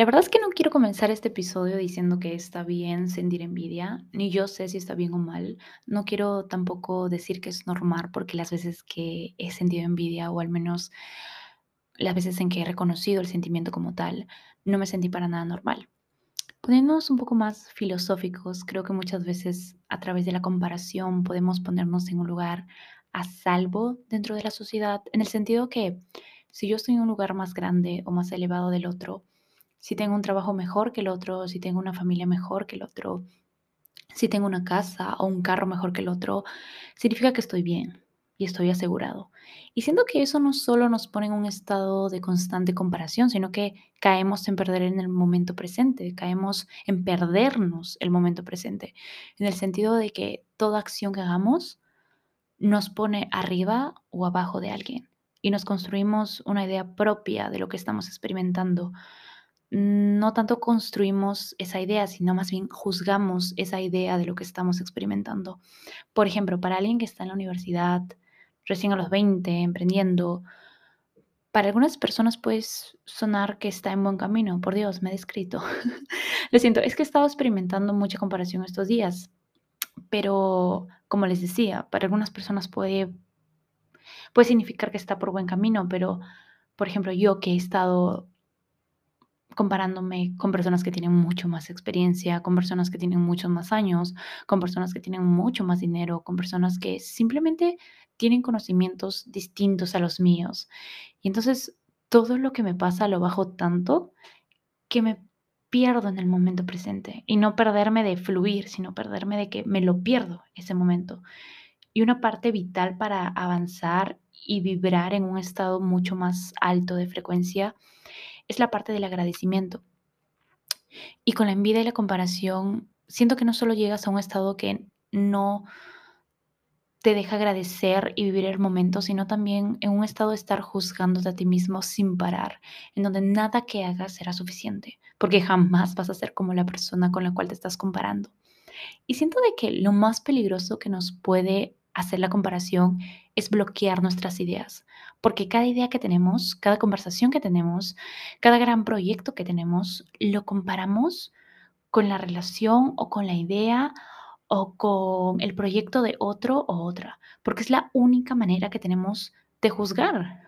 La verdad es que no quiero comenzar este episodio diciendo que está bien sentir envidia, ni yo sé si está bien o mal. No quiero tampoco decir que es normal, porque las veces que he sentido envidia, o al menos las veces en que he reconocido el sentimiento como tal, no me sentí para nada normal. Poniéndonos un poco más filosóficos, creo que muchas veces a través de la comparación podemos ponernos en un lugar a salvo dentro de la sociedad, en el sentido que si yo estoy en un lugar más grande o más elevado del otro, si tengo un trabajo mejor que el otro, si tengo una familia mejor que el otro, si tengo una casa o un carro mejor que el otro, significa que estoy bien y estoy asegurado. Y siento que eso no solo nos pone en un estado de constante comparación, sino que caemos en perder en el momento presente, caemos en perdernos el momento presente, en el sentido de que toda acción que hagamos nos pone arriba o abajo de alguien y nos construimos una idea propia de lo que estamos experimentando no tanto construimos esa idea, sino más bien juzgamos esa idea de lo que estamos experimentando. Por ejemplo, para alguien que está en la universidad, recién a los 20, emprendiendo, para algunas personas puede sonar que está en buen camino. Por Dios, me he descrito. Lo siento, es que he estado experimentando mucha comparación estos días, pero como les decía, para algunas personas puede, puede significar que está por buen camino, pero por ejemplo, yo que he estado comparándome con personas que tienen mucho más experiencia, con personas que tienen muchos más años, con personas que tienen mucho más dinero, con personas que simplemente tienen conocimientos distintos a los míos. Y entonces todo lo que me pasa lo bajo tanto que me pierdo en el momento presente y no perderme de fluir, sino perderme de que me lo pierdo ese momento. Y una parte vital para avanzar y vibrar en un estado mucho más alto de frecuencia es la parte del agradecimiento. Y con la envidia y la comparación, siento que no solo llegas a un estado que no te deja agradecer y vivir el momento, sino también en un estado de estar juzgándote a ti mismo sin parar, en donde nada que hagas será suficiente, porque jamás vas a ser como la persona con la cual te estás comparando. Y siento de que lo más peligroso que nos puede hacer la comparación es bloquear nuestras ideas, porque cada idea que tenemos, cada conversación que tenemos, cada gran proyecto que tenemos, lo comparamos con la relación o con la idea o con el proyecto de otro o otra, porque es la única manera que tenemos de juzgar,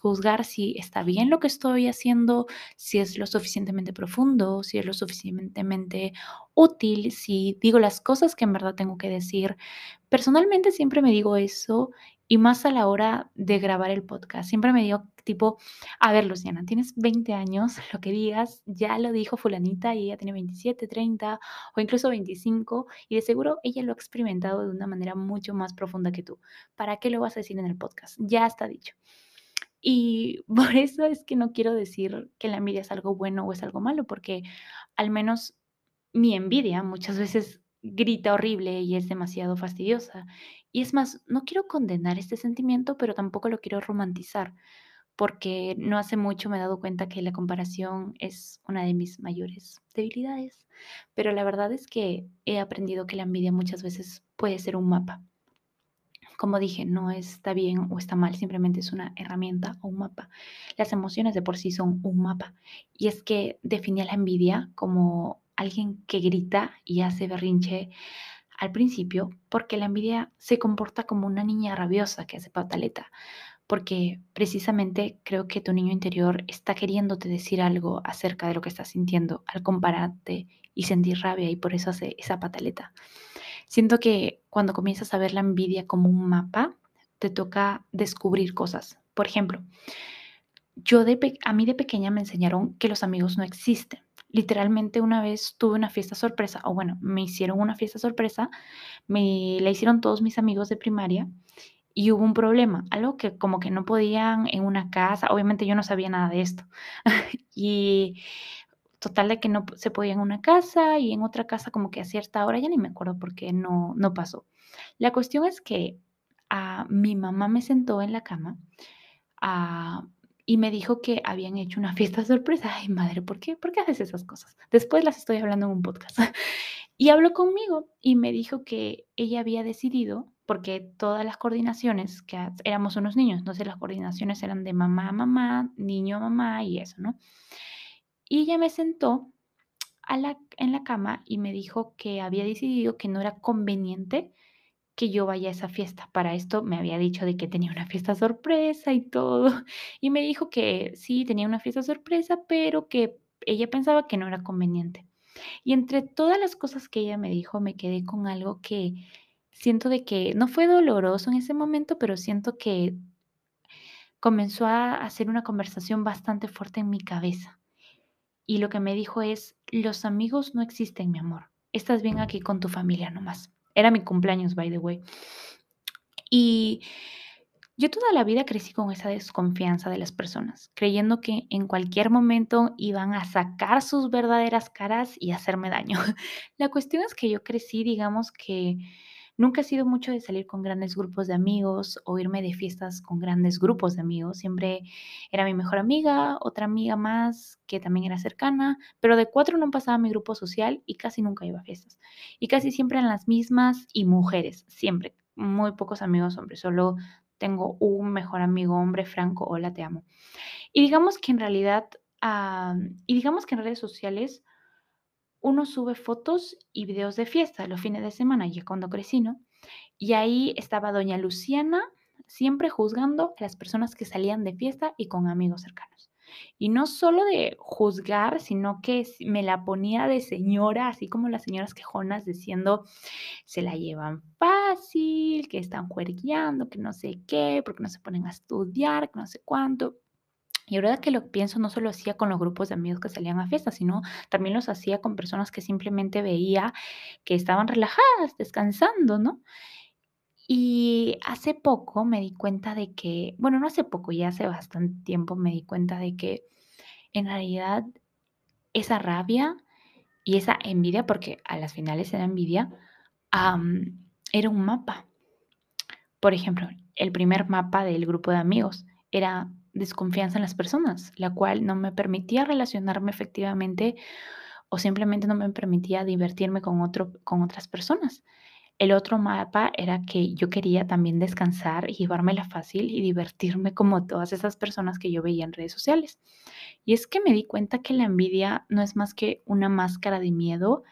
juzgar si está bien lo que estoy haciendo, si es lo suficientemente profundo, si es lo suficientemente útil, si digo las cosas que en verdad tengo que decir. Personalmente siempre me digo eso y más a la hora de grabar el podcast. Siempre me digo tipo, a ver, Luciana, tienes 20 años, lo que digas, ya lo dijo fulanita y ella tiene 27, 30 o incluso 25 y de seguro ella lo ha experimentado de una manera mucho más profunda que tú. ¿Para qué lo vas a decir en el podcast? Ya está dicho. Y por eso es que no quiero decir que la envidia es algo bueno o es algo malo, porque al menos mi envidia muchas veces grita horrible y es demasiado fastidiosa. Y es más, no quiero condenar este sentimiento, pero tampoco lo quiero romantizar, porque no hace mucho me he dado cuenta que la comparación es una de mis mayores debilidades. Pero la verdad es que he aprendido que la envidia muchas veces puede ser un mapa como dije, no está bien o está mal, simplemente es una herramienta o un mapa. Las emociones de por sí son un mapa. Y es que definía la envidia como alguien que grita y hace berrinche al principio, porque la envidia se comporta como una niña rabiosa que hace pataleta, porque precisamente creo que tu niño interior está queriéndote decir algo acerca de lo que estás sintiendo al compararte y sentir rabia y por eso hace esa pataleta. Siento que cuando comienzas a ver la envidia como un mapa, te toca descubrir cosas. Por ejemplo, yo a mí de pequeña me enseñaron que los amigos no existen. Literalmente una vez tuve una fiesta sorpresa, o bueno, me hicieron una fiesta sorpresa, me la hicieron todos mis amigos de primaria y hubo un problema, algo que como que no podían en una casa, obviamente yo no sabía nada de esto. y total de que no se podía en una casa y en otra casa como que a cierta hora, ya ni me acuerdo por qué no, no pasó. La cuestión es que a, mi mamá me sentó en la cama y me dijo que habían hecho una fiesta sorpresa. Ay, madre, ¿por qué? ¿Por qué haces esas cosas? Después las estoy hablando en un podcast. y habló conmigo y me dijo que ella había decidido, porque todas las coordinaciones, que éramos unos niños, entonces las coordinaciones eran de mamá a mamá, niño a mamá y eso, ¿no? Y ella me sentó en la cama y me dijo que había decidido que no era conveniente que yo vaya a esa fiesta. Para esto me había dicho de que tenía una fiesta sorpresa y todo. Y me dijo que sí, tenía una fiesta sorpresa, pero que ella pensaba que no era conveniente. Y entre todas las cosas que ella me dijo, me quedé con algo que siento de que no fue doloroso en ese momento, pero siento que comenzó a hacer una conversación bastante fuerte en mi cabeza. Y lo que me dijo es, los amigos no existen, mi amor. Estás bien aquí con tu familia nomás. Era mi cumpleaños, by the way. Y yo toda la vida crecí con esa desconfianza de las personas, creyendo que en cualquier momento iban a sacar sus verdaderas caras y hacerme daño. La cuestión es que yo crecí, digamos que Nunca he sido mucho de salir con grandes grupos de amigos o irme de fiestas con grandes grupos de amigos. Siempre era mi mejor amiga, otra amiga más que también era cercana, pero de cuatro no pasaba mi grupo social y casi nunca iba a fiestas. Y casi siempre eran las mismas y mujeres, siempre. Muy pocos amigos hombres, solo tengo un mejor amigo hombre, Franco, hola, te amo. Y digamos que en realidad, y digamos que en redes sociales uno sube fotos y videos de fiesta los fines de semana, ya cuando crecí. Y ahí estaba doña Luciana siempre juzgando a las personas que salían de fiesta y con amigos cercanos. Y no solo de juzgar, sino que me la ponía de señora, así como las señoras quejonas diciendo, se la llevan fácil, que están juergueando, que no sé qué, porque no se ponen a estudiar, que no sé cuánto. Y ahora que lo pienso, no solo hacía con los grupos de amigos que salían a fiestas, sino también los hacía con personas que simplemente veía que estaban relajadas, descansando, ¿no? Y hace poco me di cuenta de que, bueno, no hace poco, ya hace bastante tiempo me di cuenta de que en realidad esa rabia y esa envidia, porque a las finales era envidia, era un mapa. Por ejemplo, el primer mapa del grupo de amigos era desconfianza en las personas, la cual no me permitía relacionarme efectivamente o simplemente no me permitía divertirme con, otro, con otras personas. El otro mapa era que yo quería también descansar y llevármela fácil y divertirme como todas esas personas que yo veía en redes sociales. Y es que me di cuenta que la envidia no es más que una máscara de miedo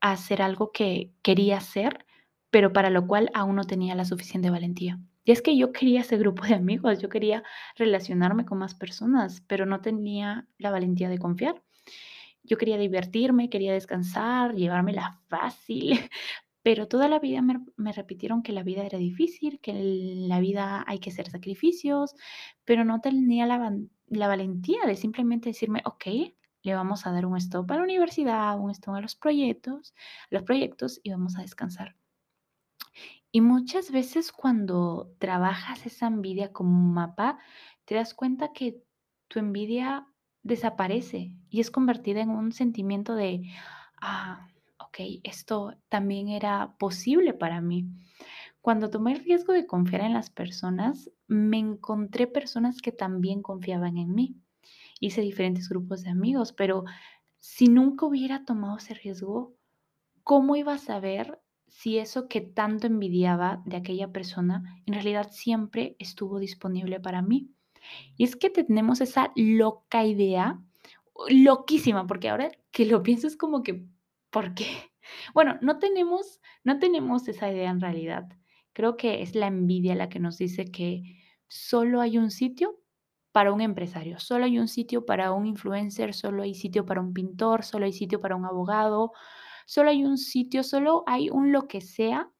a hacer algo que quería hacer, pero para lo cual aún no tenía la suficiente valentía. Y es que yo quería ese grupo de amigos, yo quería relacionarme con más personas, pero no tenía la valentía de confiar. Yo quería divertirme, quería descansar, llevármela fácil, pero toda la vida me, repitieron que la vida era difícil, que en la vida hay que hacer sacrificios, pero no tenía la, la valentía de simplemente decirme, ok, le vamos a dar un stop a la universidad, un stop a los proyectos, a los proyectos y vamos a descansar. Y muchas veces cuando trabajas esa envidia como un mapa, te das cuenta que tu envidia desaparece y es convertida en un sentimiento de, ah, ok, esto también era posible para mí. Cuando tomé el riesgo de confiar en las personas, me encontré personas que también confiaban en mí. Hice diferentes grupos de amigos, pero si nunca hubiera tomado ese riesgo, ¿cómo iba a saber si eso que tanto envidiaba de aquella persona en realidad siempre estuvo disponible para mí. Y es que tenemos esa loca idea, loquísima, porque ahora que lo pienso es como que, ¿por qué? Bueno, no tenemos, no tenemos esa idea en realidad. Creo que es la envidia la que nos dice que solo hay un sitio para un empresario, solo hay un sitio para un influencer, solo hay sitio para un pintor, solo hay sitio para un abogado, Solo hay un sitio, solo hay un lo que sea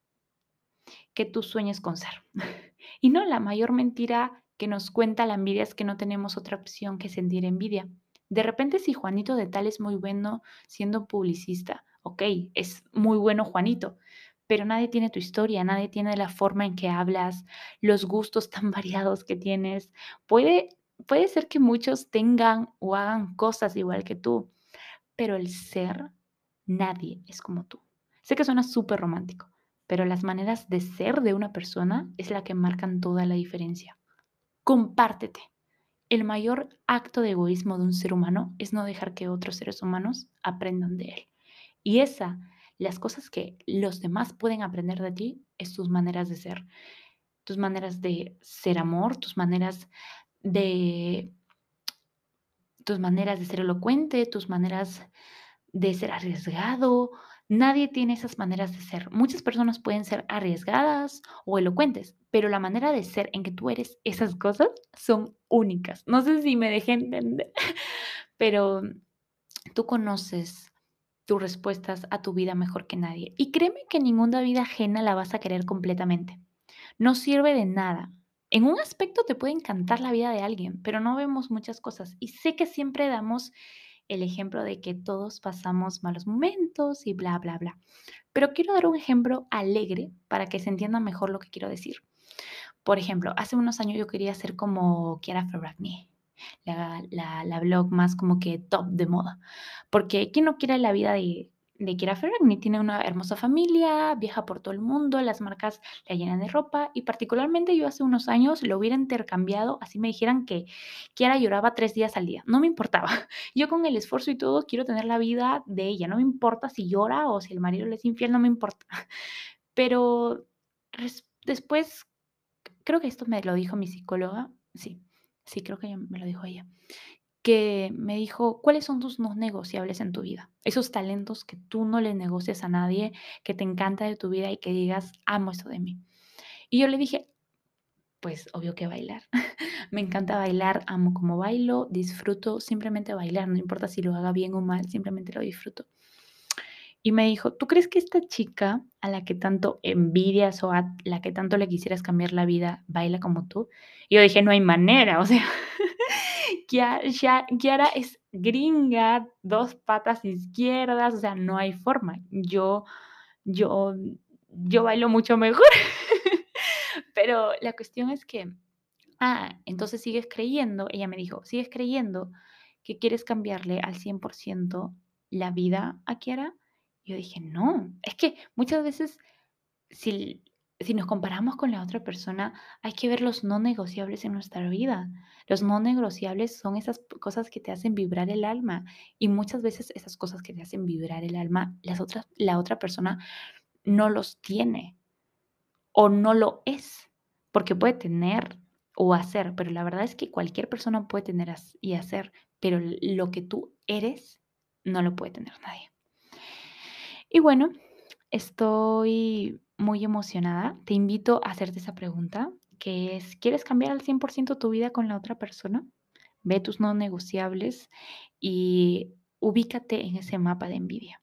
que tú sueñes con ser. y no, la mayor mentira que nos cuenta la envidia es que no tenemos otra opción que sentir envidia. De repente, si Juanito de tal es muy bueno siendo publicista, ok, es muy bueno Juanito, pero nadie tiene tu historia, nadie tiene la forma en que hablas, los gustos tan variados que tienes. Puede, puede ser que muchos tengan o hagan cosas igual que tú, pero el ser Nadie es como tú. Sé que suena súper romántico, pero las maneras de ser de una persona es la que marcan toda la diferencia. Compártete. El mayor acto de egoísmo de un ser humano es no dejar que otros seres humanos aprendan de él. Y esa, las cosas que los demás pueden aprender de ti, es tus maneras de ser. Tus maneras de ser amor, tus maneras de tus maneras de ser elocuente, tus maneras de ser arriesgado. Nadie tiene esas maneras de ser. Muchas personas pueden ser arriesgadas o elocuentes, pero la manera de ser en que tú eres esas cosas son únicas. No sé si me dejé entender, pero tú conoces tus respuestas a tu vida mejor que nadie. Y créeme que ninguna vida ajena la vas a querer completamente. No sirve de nada. En un aspecto te puede encantar la vida de alguien, pero no vemos muchas cosas. Y sé que siempre damos el ejemplo de que todos pasamos malos momentos y bla, bla, bla. Pero quiero dar un ejemplo alegre para que se entienda mejor lo que quiero decir. Por ejemplo, hace unos años yo quería ser como Kiara Ferragni la, la, la blog más como que top de moda. Porque ¿quién no quiere la vida de, de Kira Ferragni? Tiene una hermosa familia, viaja por todo el mundo, las marcas la llenan de ropa y particularmente yo hace unos años lo hubiera intercambiado, así me dijeran que Kiara lloraba tres días al día. No me importaba. Yo con el esfuerzo y todo quiero tener la vida de ella. No me importa si llora o si el marido le es infiel, no me importa. Pero después, creo que esto me lo dijo mi psicóloga, sí, sí, creo que me lo dijo ella, que me dijo, ¿cuáles son tus no negociables en tu vida? Esos talentos que tú no le negocias a nadie, que te encanta de tu vida y que digas, amo eso de mí. Y yo le dije, pues obvio que bailar. me encanta bailar, amo como bailo, disfruto simplemente bailar, no importa si lo haga bien o mal, simplemente lo disfruto. Y me dijo, ¿tú crees que esta chica a la que tanto envidias o a la que tanto le quisieras cambiar la vida baila como tú? Y yo dije, no hay manera, o sea, Kiara es gringa, dos patas izquierdas, o sea, no hay forma. Yo, yo, yo bailo mucho mejor. Pero la cuestión es que, ah, entonces sigues creyendo, ella me dijo, sigues creyendo que quieres cambiarle al 100% la vida a Kiara yo dije, no, es que muchas veces si, si nos comparamos con la otra persona, hay que ver los no negociables en nuestra vida. Los no negociables son esas cosas que te hacen vibrar el alma y muchas veces esas cosas que te hacen vibrar el alma, las otras, la otra persona no los tiene o no lo es, porque puede tener o hacer, pero la verdad es que cualquier persona puede tener y hacer, pero lo que tú eres no lo puede tener nadie. Y bueno, estoy muy emocionada. Te invito a hacerte esa pregunta, que es, ¿quieres cambiar al 100% tu vida con la otra persona? Ve tus no negociables y ubícate en ese mapa de envidia.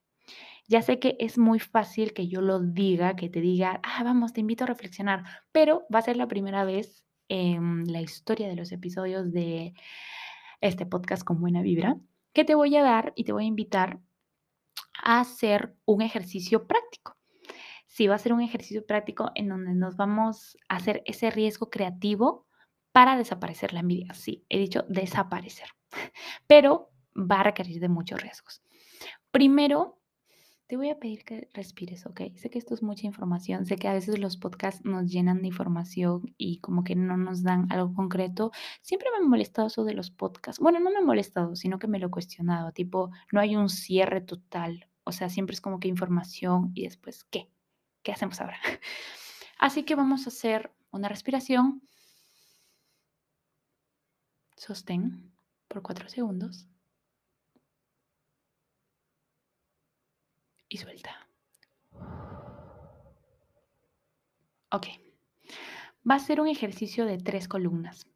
Ya sé que es muy fácil que yo lo diga, que te diga, ah, vamos, te invito a reflexionar, pero va a ser la primera vez en la historia de los episodios de este podcast con buena vibra que te voy a dar y te voy a invitar a hacer un ejercicio práctico. Sí, va a ser un ejercicio práctico en donde nos vamos a hacer ese riesgo creativo para desaparecer la envidia. Sí, he dicho desaparecer, pero va a requerir de muchos riesgos. Primero, te voy a pedir que respires, ¿ok? Sé que esto es mucha información, sé que a veces los podcasts nos llenan de información y como que no nos dan algo concreto. Siempre me ha molestado eso de los podcasts. Bueno, no me ha molestado, sino que me lo he cuestionado, tipo, no hay un cierre total, o sea, siempre es como que información y después, ¿qué? ¿Qué hacemos ahora? Así que vamos a hacer una respiración. Sostén por cuatro segundos. y suelta. Ok. Va a ser un ejercicio de tres columnas.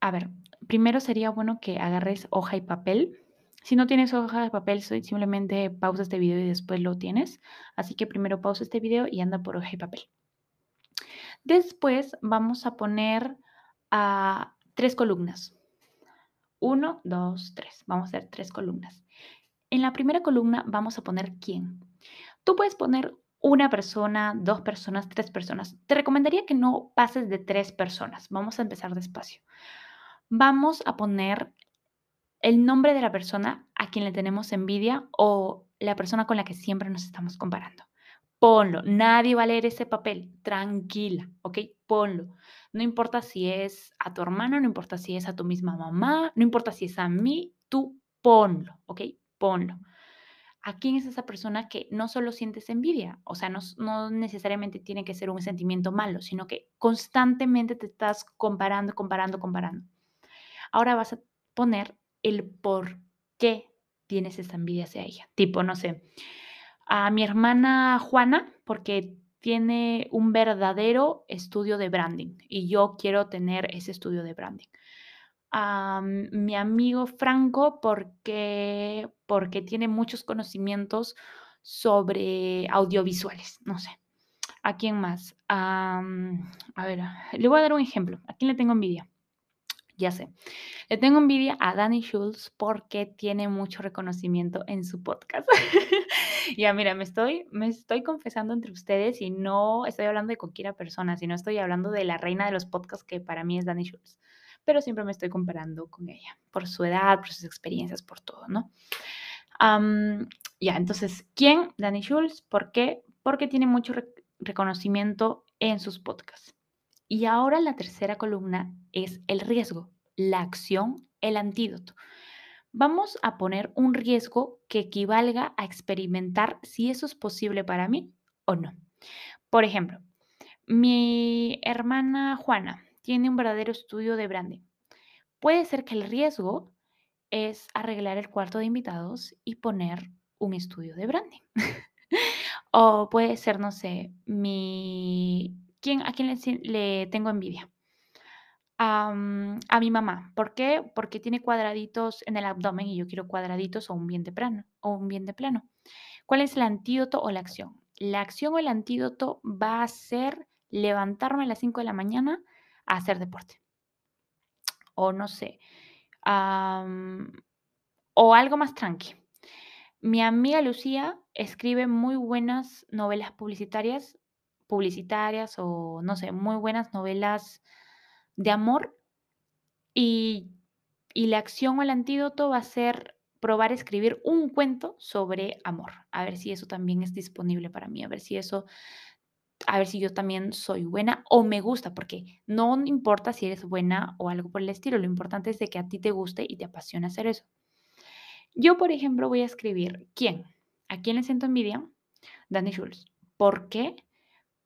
A ver, primero sería bueno que agarres hoja y papel. Si no tienes hoja de papel, simplemente pausa este video y después lo tienes. Así que primero pausa este video y anda por hoja y papel. Después vamos a poner a tres columnas. Uno, dos, tres. Vamos a hacer tres columnas. En la primera columna vamos a poner quién. Tú puedes poner una persona, dos personas, tres personas. Te recomendaría que no pases de tres personas. Vamos a empezar despacio. Vamos a poner el nombre de la persona a quien le tenemos envidia o la persona con la que siempre nos estamos comparando. Ponlo. Nadie va a leer ese papel. Tranquila, ¿ok? Ponlo. No importa si es a tu hermano, no importa si es a tu misma mamá, no importa si es a mí, tú ponlo, ¿ok? ponlo. ¿A quién es esa persona que no solo sientes envidia? O sea, no, necesariamente tiene que ser un sentimiento malo, sino que constantemente te estás comparando, comparando, comparando. Ahora vas a poner el por qué tienes esa envidia hacia ella. Tipo, no sé, a mi hermana Juana, porque tiene un verdadero estudio de branding y yo quiero tener ese estudio de branding. A mi amigo Franco porque, porque tiene muchos conocimientos sobre audiovisuales, no sé. ¿A quién más? a ver, le voy a dar un ejemplo. ¿A quién le tengo envidia? Ya sé. Le tengo envidia a Danny Schultz porque tiene mucho reconocimiento en su podcast. ya, mira, me estoy, me estoy confesando entre ustedes y no estoy hablando de cualquiera persona, sino estoy hablando de la reina de los podcasts que para mí es Danny Schultz. Pero siempre me estoy comparando con ella por su edad, por sus experiencias, por todo, ¿no? ya, entonces, ¿quién? Danny Schultz. ¿Por qué? Porque tiene mucho reconocimiento en sus podcasts. Y ahora la tercera columna es el riesgo, la acción, el antídoto. Vamos a poner un riesgo que equivalga a experimentar si eso es posible para mí o no. Por ejemplo, mi hermana Juana tiene un verdadero estudio de branding. Puede ser que el riesgo es arreglar el cuarto de invitados y poner un estudio de branding. o puede ser, no sé, mi ¿Quién, ¿A quién le, tengo envidia? a mi mamá. ¿Por qué? Porque tiene cuadraditos en el abdomen y yo quiero cuadraditos o un bien de plano. O un bien de plano. ¿Cuál es el antídoto o la acción? La acción o el antídoto va a ser levantarme a las 5 de la mañana a hacer deporte. O no sé. o algo más tranqui. Mi amiga Lucía escribe muy buenas novelas publicitarias publicitarias o, no sé, muy buenas novelas de amor. Y, y la acción o el antídoto va a ser probar a escribir un cuento sobre amor. A ver si eso también es disponible para mí, a ver si eso, a ver si yo también soy buena o me gusta, porque no importa si eres buena o algo por el estilo, lo importante es de que a ti te guste y te apasiona hacer eso. Yo, por ejemplo, voy a escribir ¿quién? ¿A quién le siento envidia? Danny Schultz. ¿Por qué?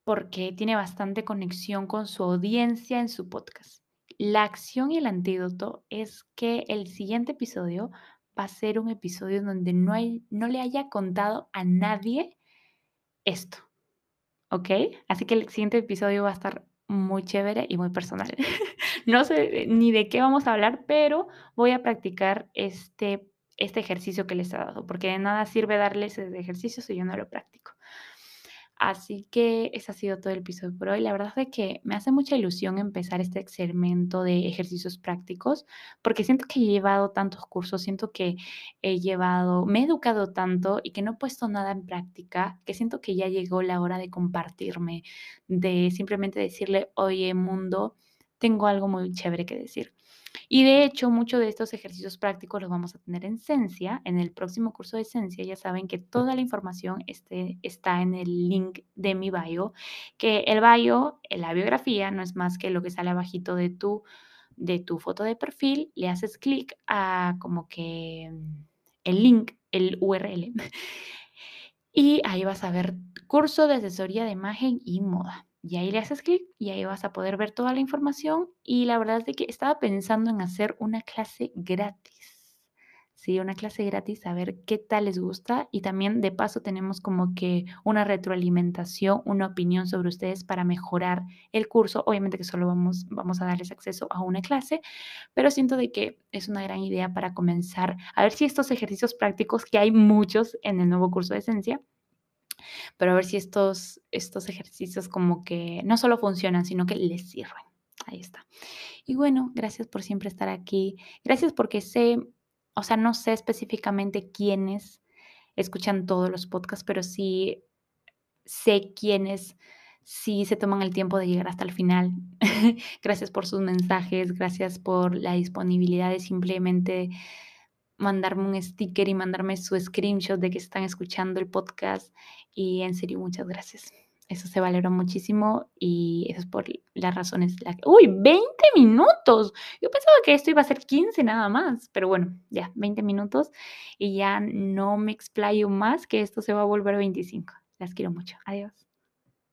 Porque tiene bastante conexión con su audiencia en su podcast. La acción y el antídoto es que el siguiente episodio va a ser un episodio donde no, le haya contado a nadie esto. ¿Ok? Así que el siguiente episodio va a estar muy chévere y muy personal. no sé ni de qué vamos a hablar, pero voy a practicar este, este ejercicio que les he dado, porque de nada sirve darles ese ejercicio si yo no lo practico. Así que ese ha sido todo el episodio por hoy. La verdad es que me hace mucha ilusión empezar este experimento de ejercicios prácticos porque siento que he llevado tantos cursos, siento que he llevado, me he educado tanto y que no he puesto nada en práctica, que siento que ya llegó la hora de compartirme, de simplemente decirle, oye mundo, tengo algo muy chévere que decir. Y de hecho, muchos de estos ejercicios prácticos los vamos a tener en Cencia. En el próximo curso de Cencia ya saben que toda la información este, está en el link de mi bio, que el bio, la biografía, no es más que lo que sale abajito de tu, de tu foto de perfil, le haces clic a como que mm, el link, el URL. Y ahí vas a ver curso de asesoría de imagen y moda. Y ahí le haces clic y ahí vas a poder ver toda la información. Y la verdad es de que estaba pensando en hacer una clase gratis. Sí, una clase gratis, a ver qué tal les gusta. Y también de paso tenemos como que una retroalimentación, una opinión sobre ustedes para mejorar el curso. Obviamente que solo vamos, vamos a darles acceso a una clase, pero siento de que es una gran idea para comenzar a ver si estos ejercicios prácticos, que hay muchos en el nuevo curso de esencia, pero a ver si estos, estos ejercicios como que no solo funcionan, sino que les sirven. Ahí está. Y bueno, gracias por siempre estar aquí. Gracias porque sé, o sea, no sé específicamente quiénes escuchan todos los podcasts, pero sí sé quiénes sí se toman el tiempo de llegar hasta el final. gracias por sus mensajes, gracias por la disponibilidad de simplemente mandarme un sticker y mandarme su screenshot de que están escuchando el podcast. Y en serio, muchas gracias. Eso se valora muchísimo y eso es por las razones. La que... ¡Uy! ¡20 minutos! Yo pensaba que esto iba a ser 15 nada más, pero bueno, ya, 20 minutos y ya no me explayo más que esto se va a volver 25. Las quiero mucho. Adiós.